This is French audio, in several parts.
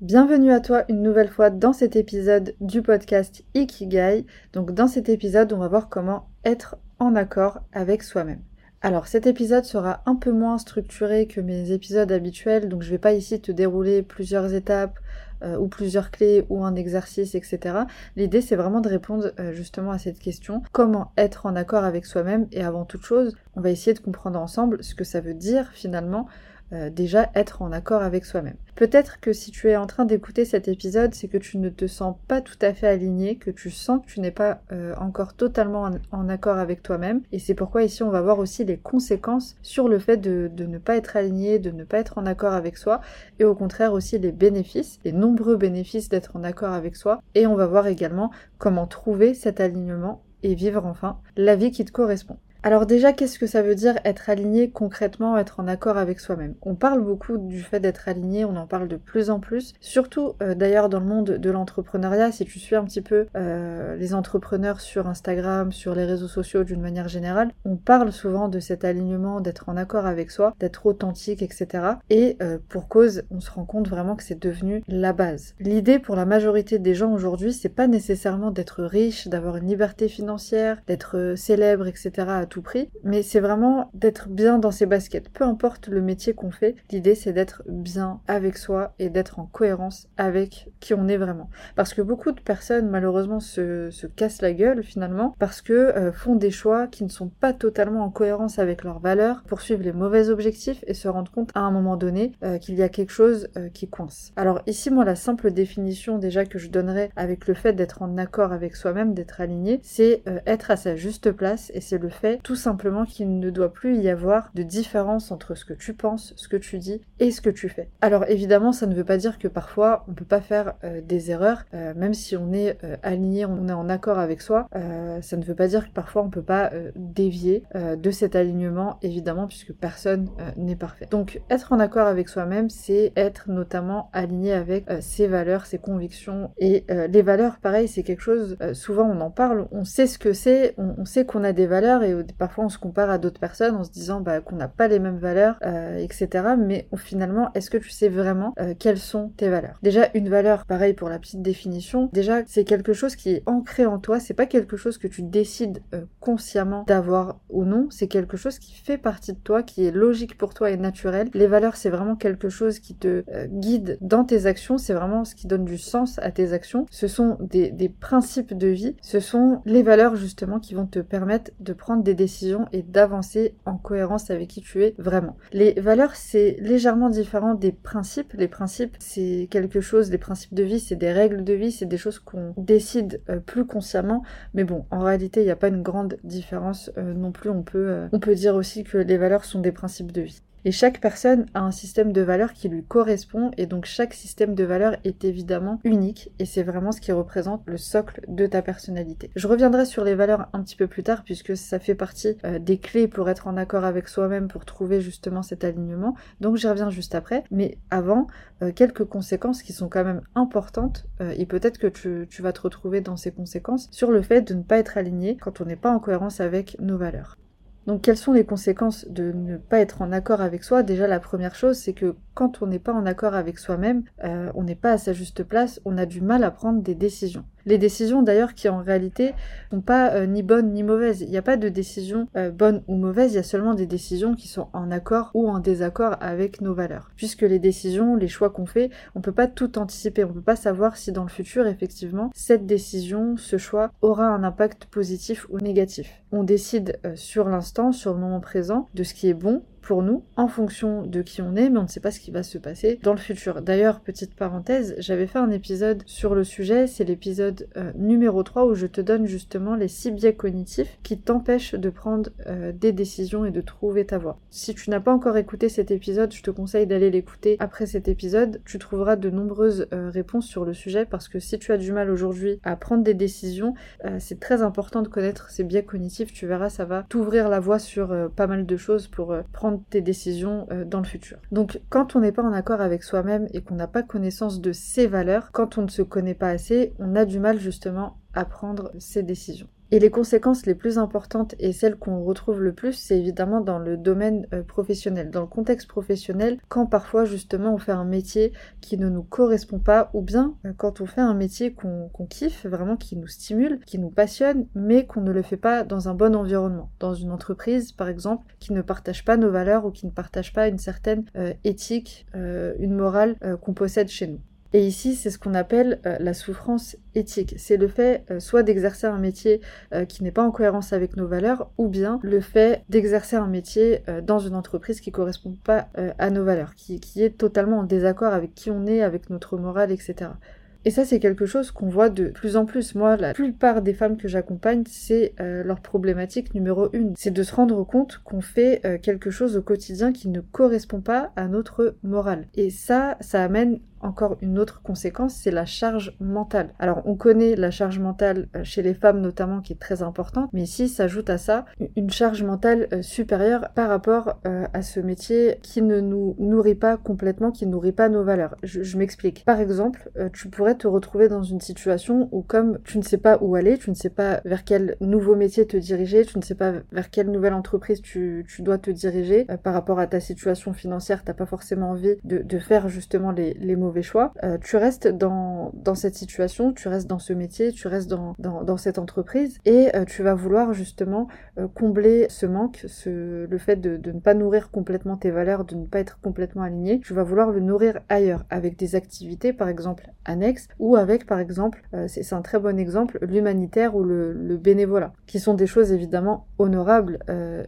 Bienvenue à toi une nouvelle fois dans cet épisode du podcast Ikigai. Donc dans cet épisode, on va voir comment être en accord avec soi-même. Alors cet épisode sera un peu moins structuré que mes épisodes habituels, donc je vais pas ici te dérouler plusieurs étapes euh, ou plusieurs clés ou un exercice, etc. L'idée c'est vraiment de répondre euh, justement à cette question, comment être en accord avec soi-même? Et avant toute chose, on va essayer de comprendre ensemble ce que ça veut dire finalement euh, déjà être en accord avec soi-même. Peut-être que si tu es en train d'écouter cet épisode, c'est que tu ne te sens pas tout à fait aligné, que tu sens que tu n'es pas euh, encore totalement en, accord avec toi-même. Et c'est pourquoi ici on va voir aussi les conséquences sur le fait de, de, ne pas être aligné, de ne pas être en accord avec soi, et au contraire aussi les bénéfices, les nombreux bénéfices d'être en accord avec soi. Et on va voir également comment trouver cet alignement et vivre enfin la vie qui te correspond. Alors déjà, qu'est-ce que ça veut dire être aligné concrètement, être en accord avec soi-même? On parle beaucoup du fait d'être aligné, on en parle de plus en plus, surtout euh, d'ailleurs dans le monde de l'entrepreneuriat, si tu suis un petit peu euh, les entrepreneurs sur Instagram, sur les réseaux sociaux d'une manière générale, on parle souvent de cet alignement, d'être en accord avec soi, d'être authentique, etc. Et euh, pour cause, on se rend compte vraiment que c'est devenu la base. L'idée pour la majorité des gens aujourd'hui, c'est pas nécessairement d'être riche, d'avoir une liberté financière, d'être célèbre, etc prix, mais c'est vraiment d'être bien dans ses baskets. Peu importe le métier qu'on fait, l'idée c'est d'être bien avec soi et d'être en cohérence avec qui on est vraiment. Parce que beaucoup de personnes malheureusement se, se cassent la gueule finalement parce que euh, font des choix qui ne sont pas totalement en cohérence avec leurs valeurs, poursuivent les mauvais objectifs et se rendent compte à un moment donné euh, qu'il y a quelque chose euh, qui coince. Alors ici moi la simple définition déjà que je donnerais avec le fait d'être en accord avec soi-même, d'être aligné, c'est être à sa juste place et c'est le fait tout simplement qu'il ne doit plus y avoir de différence entre ce que tu penses, ce que tu dis et ce que tu fais. Alors évidemment, ça ne veut pas dire que parfois on peut pas faire euh, des erreurs, euh, même si on est euh, aligné, on est en accord avec soi. ça ne veut pas dire que parfois on peut pas dévier de cet alignement, évidemment, puisque personne n'est parfait. Donc être en accord avec soi-même, c'est être notamment aligné avec ses valeurs, ses convictions et les valeurs. Pareil, c'est quelque chose. souvent on en parle, on sait ce que c'est, on, sait qu'on a des valeurs et parfois on se compare à d'autres personnes en se disant bah, qu'on n'a pas les mêmes valeurs, euh, etc. Mais finalement, est-ce que tu sais vraiment euh, quelles sont tes valeurs? Déjà, une valeur, pareil pour la petite définition, déjà c'est quelque chose qui est ancré en toi, c'est pas quelque chose que tu décides euh, consciemment d'avoir ou non, c'est quelque chose qui fait partie de toi, qui est logique pour toi et naturel. Les valeurs, c'est vraiment quelque chose qui te guide dans tes actions, c'est vraiment ce qui donne du sens à tes actions. Ce sont des, des principes de vie, ce sont les valeurs justement qui vont te permettre de prendre des décisions et d'avancer en cohérence avec qui tu es vraiment. Les valeurs, c'est légèrement différent des principes. Les principes, c'est quelque chose, les principes de vie, c'est des règles de vie, c'est des choses qu'on décide euh, plus consciemment. Mais bon, en réalité, il n'y a pas une grande différence euh, non plus. On peut, euh, on peut dire aussi que les valeurs sont des principes de vie. Et chaque personne a un système de valeurs qui lui correspond et donc chaque système de valeurs est évidemment unique et c'est vraiment ce qui représente le socle de ta personnalité. Je reviendrai sur les valeurs un petit peu plus tard puisque ça fait partie euh, des clés pour être en accord avec soi-même pour trouver justement cet alignement. Donc j'y reviens juste après. Mais avant, euh, quelques conséquences qui sont quand même importantes euh, et peut-être que tu, tu vas te retrouver dans ces conséquences sur le fait de ne pas être aligné quand on n'est pas en cohérence avec nos valeurs. Donc quelles sont les conséquences de ne pas être en accord avec soi? Déjà la première chose c'est que quand on n'est pas en accord avec soi-même, euh, on n'est pas à sa juste place, on a du mal à prendre des décisions. Les décisions d'ailleurs qui en réalité sont pas euh, ni bonnes ni mauvaises. Il n'y a pas de décision euh, bonne ou mauvaise, il y a seulement des décisions qui sont en accord ou en désaccord avec nos valeurs. Puisque les décisions, les choix qu'on fait, on peut pas tout anticiper, on peut pas savoir si dans le futur effectivement cette décision, ce choix aura un impact positif ou négatif. On décide euh, sur l'instant, sur le moment présent, de ce qui est bon pour nous en fonction de qui on est, mais on ne sait pas ce qui va se passer dans le futur. D'ailleurs, petite parenthèse, j'avais fait un épisode sur le sujet, c'est l'épisode euh, numéro 3 où je te donne justement les six biais cognitifs qui t'empêchent de prendre euh, des décisions et de trouver ta voie. Si tu n'as pas encore écouté cet épisode, je te conseille d'aller l'écouter après cet épisode. Tu trouveras de nombreuses euh, réponses sur le sujet parce que si tu as du mal aujourd'hui à prendre des décisions, c'est très important de connaître ces biais cognitifs. Tu verras, ça va t'ouvrir la voie sur pas mal de choses pour prendre tes décisions euh, dans le futur. Donc quand on n'est pas en accord avec soi-même et qu'on n'a pas connaissance de ses valeurs, quand on ne se connaît pas assez, on a du mal justement à prendre ses décisions. Et les conséquences les plus importantes et celles qu'on retrouve le plus, c'est évidemment dans le domaine euh, professionnel, dans le contexte professionnel, quand parfois justement on fait un métier qui ne nous correspond pas, ou bien euh, quand on fait un métier qu'on kiffe, vraiment qui nous stimule, qui nous passionne, mais qu'on ne le fait pas dans un bon environnement, dans une entreprise par exemple, qui ne partage pas nos valeurs ou qui ne partage pas une certaine euh, éthique, une morale qu'on possède chez nous. Et ici, c'est ce qu'on appelle euh, la souffrance éthique. C'est le fait euh, soit d'exercer un métier euh, qui n'est pas en cohérence avec nos valeurs, ou bien le fait d'exercer un métier dans une entreprise qui ne correspond pas à nos valeurs, qui, qui est totalement en désaccord avec qui on est, avec notre morale, etc. Et ça, c'est quelque chose qu'on voit de plus en plus. Moi, la plupart des femmes que j'accompagne, c'est leur problématique numéro une. C'est de se rendre compte qu'on fait quelque chose au quotidien qui ne correspond pas à notre morale. Et ça, ça amène encore une autre conséquence, c'est la charge mentale. Alors on connaît la charge mentale euh, chez les femmes notamment qui est très importante, mais ici s'ajoute à ça une charge mentale euh, supérieure par rapport euh, à ce métier qui ne nous nourrit pas complètement, qui ne nourrit pas nos valeurs. Je, m'explique. Par exemple, tu pourrais te retrouver dans une situation où comme tu ne sais pas où aller, tu ne sais pas vers quel nouveau métier te diriger, tu ne sais pas vers quelle nouvelle entreprise tu, dois te diriger par rapport à ta situation financière, t'as pas forcément envie de, faire justement les, les choix, euh, tu restes dans, cette situation, tu restes dans ce métier, tu restes dans, cette entreprise et euh, tu vas vouloir justement euh, combler ce manque, ce, le fait de, ne pas nourrir complètement tes valeurs, de ne pas être complètement aligné. Tu vas vouloir le nourrir ailleurs avec des activités par exemple annexes ou avec par exemple, c'est un très bon exemple, l'humanitaire ou le, le, bénévolat, qui sont des choses évidemment honorables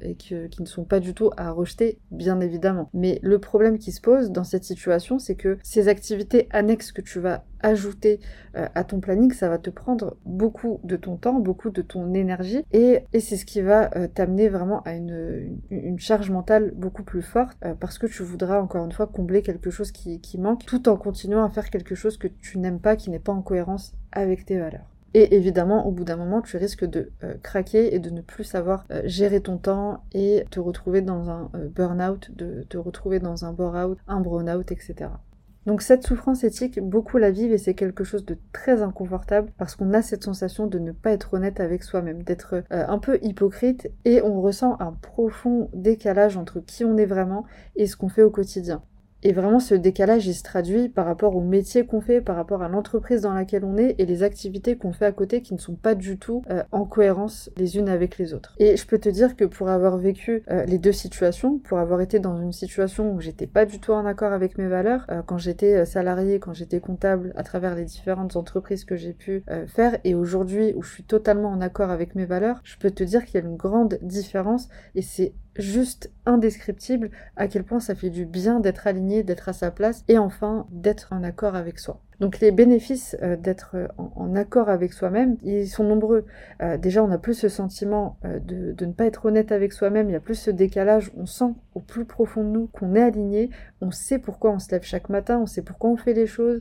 et qui ne sont pas du tout à rejeter, bien évidemment. Mais le problème qui se pose dans cette situation, c'est que ces activités activités annexes que tu vas ajouter euh, à ton planning, ça va te prendre beaucoup de ton temps, beaucoup de ton énergie et, c'est ce qui va euh, t'amener vraiment à une, charge mentale beaucoup plus forte euh, parce que tu voudras encore une fois combler quelque chose qui, manque tout en continuant à faire quelque chose que tu n'aimes pas, qui n'est pas en cohérence avec tes valeurs. Et évidemment, au bout d'un moment, tu risques de craquer et de ne plus savoir gérer ton temps et te retrouver dans un burn-out, de te retrouver dans un bore-out, un burn-out, etc. Donc cette souffrance éthique, beaucoup la vivent et c'est quelque chose de très inconfortable parce qu'on a cette sensation de ne pas être honnête avec soi-même, d'être euh, un peu hypocrite et on ressent un profond décalage entre qui on est vraiment et ce qu'on fait au quotidien. Et vraiment, ce décalage, il se traduit par rapport au métier qu'on fait, par rapport à l'entreprise dans laquelle on est et les activités qu'on fait à côté qui ne sont pas du tout euh, en cohérence les unes avec les autres. Et je peux te dire que pour avoir vécu euh, les deux situations, pour avoir été dans une situation où j'étais pas du tout en accord avec mes valeurs, euh, quand j'étais salarié, quand j'étais comptable, à travers les différentes entreprises que j'ai pu faire, et aujourd'hui où je suis totalement en accord avec mes valeurs, je peux te dire qu'il y a une grande différence et c'est juste indescriptible à quel point ça fait du bien d'être aligné, d'être à sa place et enfin d'être en accord avec soi. Donc les bénéfices euh, d'être euh, en, accord avec soi-même, ils sont nombreux. Euh, déjà, on a plus ce sentiment de, de, ne pas être honnête avec soi-même, il y a plus ce décalage, on sent au plus profond de nous qu'on est aligné, on sait pourquoi on se lève chaque matin, on sait pourquoi on fait les choses,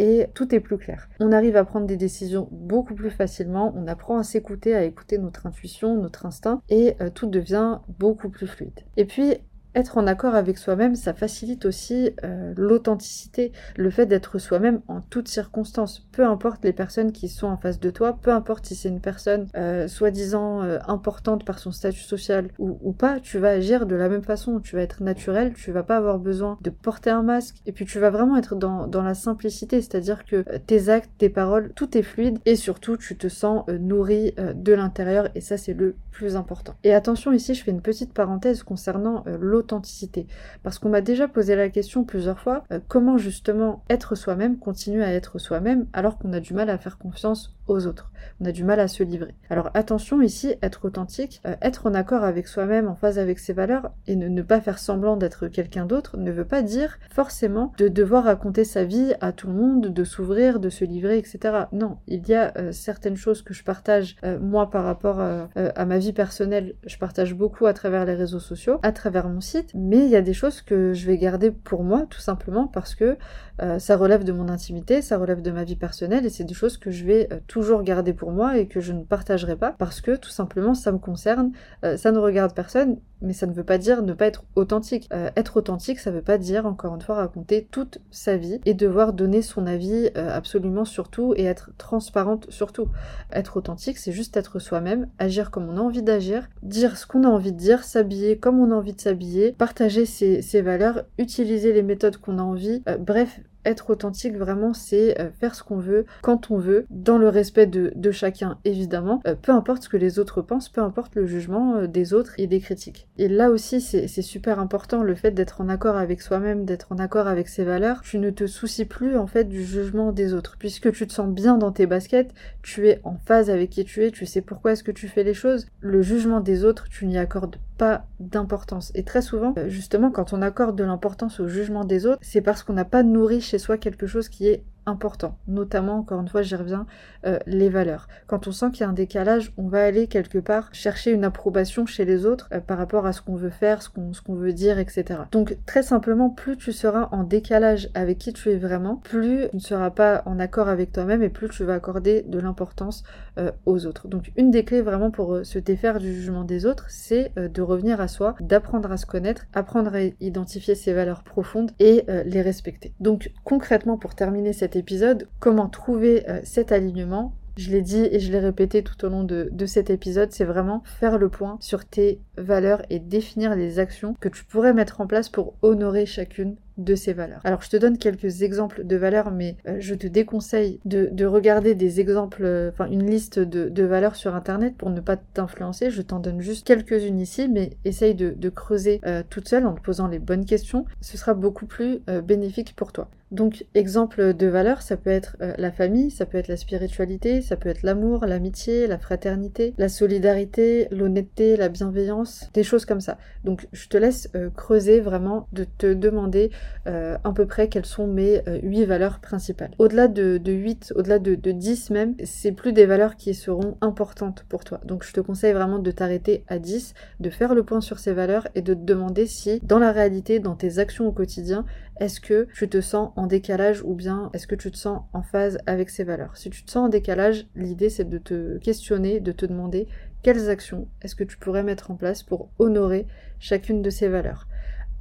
et tout est plus clair. On arrive à prendre des décisions beaucoup plus facilement, on apprend à s'écouter, à écouter notre intuition, notre instinct et euh, tout devient beaucoup plus fluide. Et puis être en accord avec soi-même, ça facilite aussi euh, l'authenticité, le fait d'être soi-même en toutes circonstances, peu importe les personnes qui sont en face de toi, peu importe si c'est une personne euh, soi-disant euh, importante par son statut social ou, ou, pas, tu vas agir de la même façon, tu vas être naturel, tu vas pas avoir besoin de porter un masque, et puis tu vas vraiment être dans, dans la simplicité, c'est-à-dire que tes actes, tes paroles, tout est fluide, et surtout tu te sens nourri de l'intérieur, et ça c'est le plus important. Et attention ici, je fais une petite parenthèse concernant l'autre Parce qu'on m'a déjà posé la question plusieurs fois, euh, comment justement être soi-même, continuer à être soi-même alors qu'on a du mal à faire confiance aux autres. On a du mal à se livrer. Alors attention ici, être authentique, euh, être en accord avec soi-même, en phase avec ses valeurs et ne, ne pas faire semblant d'être quelqu'un d'autre ne veut pas dire forcément de devoir raconter sa vie à tout le monde, de s'ouvrir, de se livrer, etc. Non, il y a euh, certaines choses que je partage moi par rapport à ma vie personnelle, je partage beaucoup à travers les réseaux sociaux, à travers mon site, mais il y a des choses que je vais garder pour moi tout simplement parce que euh, ça relève de mon intimité, ça relève de ma vie personnelle et c'est des choses que je vais euh, toujours garder pour moi et que je ne partagerai pas parce que tout simplement ça me concerne, euh, ça ne regarde personne, mais ça ne veut pas dire ne pas être authentique. être authentique, ça ne veut pas dire encore une fois raconter toute sa vie et devoir donner son avis absolument sur tout et être transparente sur tout. Être authentique, c'est juste être soi-même, agir comme on a envie d'agir, dire ce qu'on a envie de dire, s'habiller comme on a envie de s'habiller, partager ses, ses valeurs, utiliser les méthodes qu'on a envie, bref, être authentique, vraiment, c'est euh, faire ce qu'on veut, quand on veut, dans le respect de, chacun, évidemment, euh, peu importe ce que les autres pensent, peu importe le jugement euh, des autres et des critiques. Et là aussi, c'est super important, le fait d'être en accord avec soi-même, d'être en accord avec ses valeurs. Tu ne te soucies plus, en fait, du jugement des autres, puisque tu te sens bien dans tes baskets, tu es en phase avec qui tu es, tu sais pourquoi est-ce que tu fais les choses. Le jugement des autres, tu n'y accordes pas d'importance. Et très souvent, justement, quand on accorde de l'importance au jugement des autres, c'est parce qu'on n'a pas nourri chez soi quelque chose qui est important, notamment, encore une fois, j'y reviens, euh, les valeurs. Quand on sent qu'il y a un décalage, on va aller quelque part chercher une approbation chez les autres euh, par rapport à ce qu'on veut faire, ce qu'on veut dire, etc. Donc très simplement, plus tu seras en décalage avec qui tu es vraiment, plus tu ne seras pas en accord avec toi-même et plus tu vas accorder de l'importance euh, aux autres. Donc une des clés vraiment pour se défaire du jugement des autres, c'est de revenir à soi, d'apprendre à se connaître, apprendre à identifier ses valeurs profondes et les respecter. Donc concrètement, pour terminer cette épisode, comment trouver euh, cet alignement. Je l'ai dit et je l'ai répété tout au long de, cet épisode, c'est vraiment faire le point sur tes valeurs et définir les actions que tu pourrais mettre en place pour honorer chacune de ces valeurs. Alors je te donne quelques exemples de valeurs, mais euh, je te déconseille de, regarder des exemples, euh, enfin une liste de, valeurs sur internet pour ne pas t'influencer. Je t'en donne juste quelques-unes ici, mais essaye de, creuser toute seule en te posant les bonnes questions. Ce sera beaucoup plus bénéfique pour toi. Donc, exemple de valeurs, ça peut être la famille, ça peut être la spiritualité, ça peut être l'amour, l'amitié, la fraternité, la solidarité, l'honnêteté, la bienveillance, des choses comme ça. Donc, je te laisse creuser vraiment, de te demander euh, à peu près quelles sont mes euh, huit valeurs principales. Au-delà de, de 8, au-delà de, de 10 même, c'est plus des valeurs qui seront importantes pour toi. Donc je te conseille vraiment de t'arrêter à 10, de faire le point sur ces valeurs et de te demander si dans la réalité, dans tes actions au quotidien, est-ce que tu te sens en décalage ou bien est-ce que tu te sens en phase avec ces valeurs? Si tu te sens en décalage, l'idée c'est de te questionner, de te demander quelles actions est-ce que tu pourrais mettre en place pour honorer chacune de ces valeurs.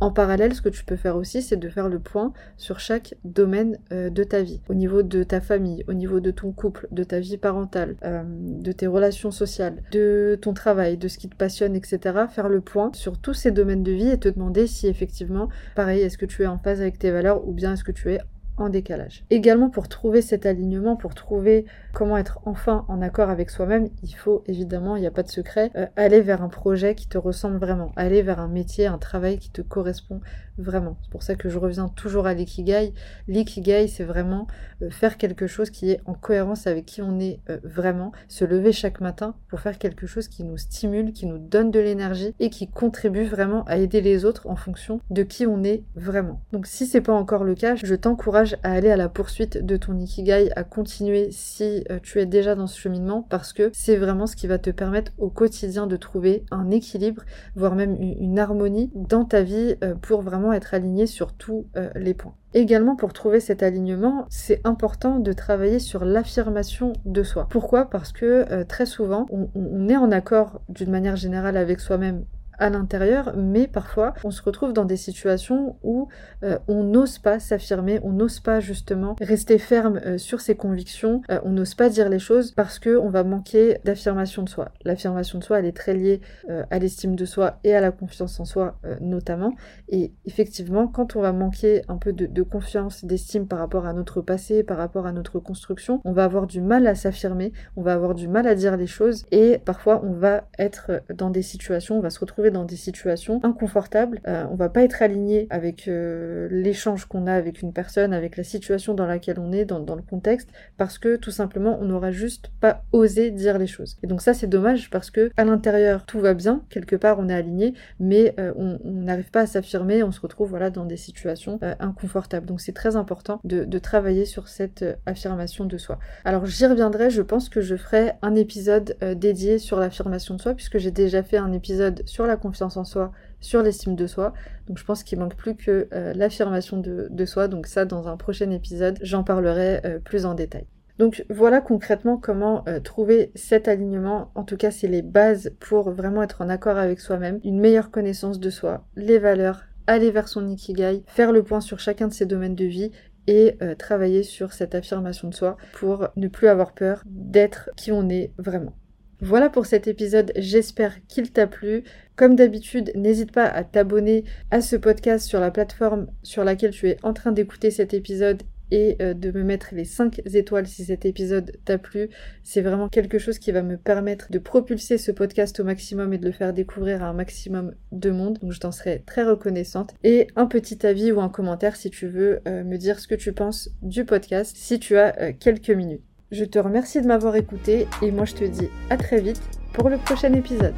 En parallèle, ce que tu peux faire aussi, c'est de faire le point sur chaque domaine euh, de ta vie, au niveau de ta famille, au niveau de ton couple, de ta vie parentale, euh, de tes relations sociales, de ton travail, de ce qui te passionne, etc. Faire le point sur tous ces domaines de vie et te demander si effectivement, pareil, est-ce que tu es en phase avec tes valeurs ou bien est-ce que tu es décalage. Également pour trouver cet alignement, pour trouver comment être enfin en accord avec soi-même, il faut évidemment, il n'y a pas de secret, euh, aller vers un projet qui te ressemble vraiment, aller vers un métier, un travail qui te correspond vraiment. C'est pour ça que je reviens toujours à l'ikigai. L'ikigai, c'est vraiment euh, faire quelque chose qui est en cohérence avec qui on est euh, vraiment, se lever chaque matin pour faire quelque chose qui nous stimule, qui nous donne de l'énergie et qui contribue vraiment à aider les autres en fonction de qui on est vraiment. Donc si c'est pas encore le cas, je t'encourage à aller à la poursuite de ton ikigai, à continuer si euh, tu es déjà dans ce cheminement parce que c'est vraiment ce qui va te permettre au quotidien de trouver un équilibre, voire même une harmonie dans ta vie pour vraiment être aligné sur tous euh, les points. Également, pour trouver cet alignement, c'est important de travailler sur l'affirmation de soi. Pourquoi? Parce que euh, très souvent, on est en accord d'une manière générale avec soi-même à l'intérieur, mais parfois on se retrouve dans des situations où euh, on n'ose pas s'affirmer, on n'ose pas justement rester ferme euh, sur ses convictions, euh, on n'ose pas dire les choses parce que on va manquer d'affirmation de soi. L'affirmation de soi, elle est très liée à l'estime de soi et à la confiance en soi notamment. Et effectivement, quand on va manquer un peu de, de confiance, d'estime par rapport à notre passé, par rapport à notre construction, on va avoir du mal à s'affirmer, on va avoir du mal à dire les choses et parfois on va être dans des situations, on va se retrouver dans des situations inconfortables. Euh, on va pas être aligné avec euh, l'échange qu'on a avec une personne, avec la situation dans laquelle on est, dans, le contexte, parce que tout simplement on n'aura juste pas osé dire les choses. Et donc ça c'est dommage parce que à l'intérieur tout va bien, quelque part on est aligné, mais euh, on n'arrive pas à s'affirmer, on se retrouve voilà dans des situations inconfortables. Donc c'est très important de, travailler sur cette affirmation de soi. Alors j'y reviendrai, je pense que je ferai un épisode dédié sur l'affirmation de soi puisque j'ai déjà fait un épisode sur la confiance en soi, sur l'estime de soi. Donc je pense qu'il manque plus que euh, l'affirmation de, soi. Donc ça, dans un prochain épisode, j'en parlerai euh, plus en détail. Donc voilà concrètement comment euh, trouver cet alignement. En tout cas, c'est les bases pour vraiment être en accord avec soi-même, une meilleure connaissance de soi, les valeurs, aller vers son ikigai, faire le point sur chacun de ses domaines de vie et travailler sur cette affirmation de soi pour ne plus avoir peur d'être qui on est vraiment. Voilà pour cet épisode, j'espère qu'il t'a plu. Comme d'habitude, n'hésite pas à t'abonner à ce podcast sur la plateforme sur laquelle tu es en train d'écouter cet épisode et euh, de me mettre les 5 étoiles si cet épisode t'a plu. C'est vraiment quelque chose qui va me permettre de propulser ce podcast au maximum et de le faire découvrir à un maximum de monde. Donc je t'en serai très reconnaissante. Et un petit avis ou un commentaire si tu veux euh, me dire ce que tu penses du podcast si tu as euh, quelques minutes. Je te remercie de m'avoir écouté et moi je te dis à très vite pour le prochain épisode.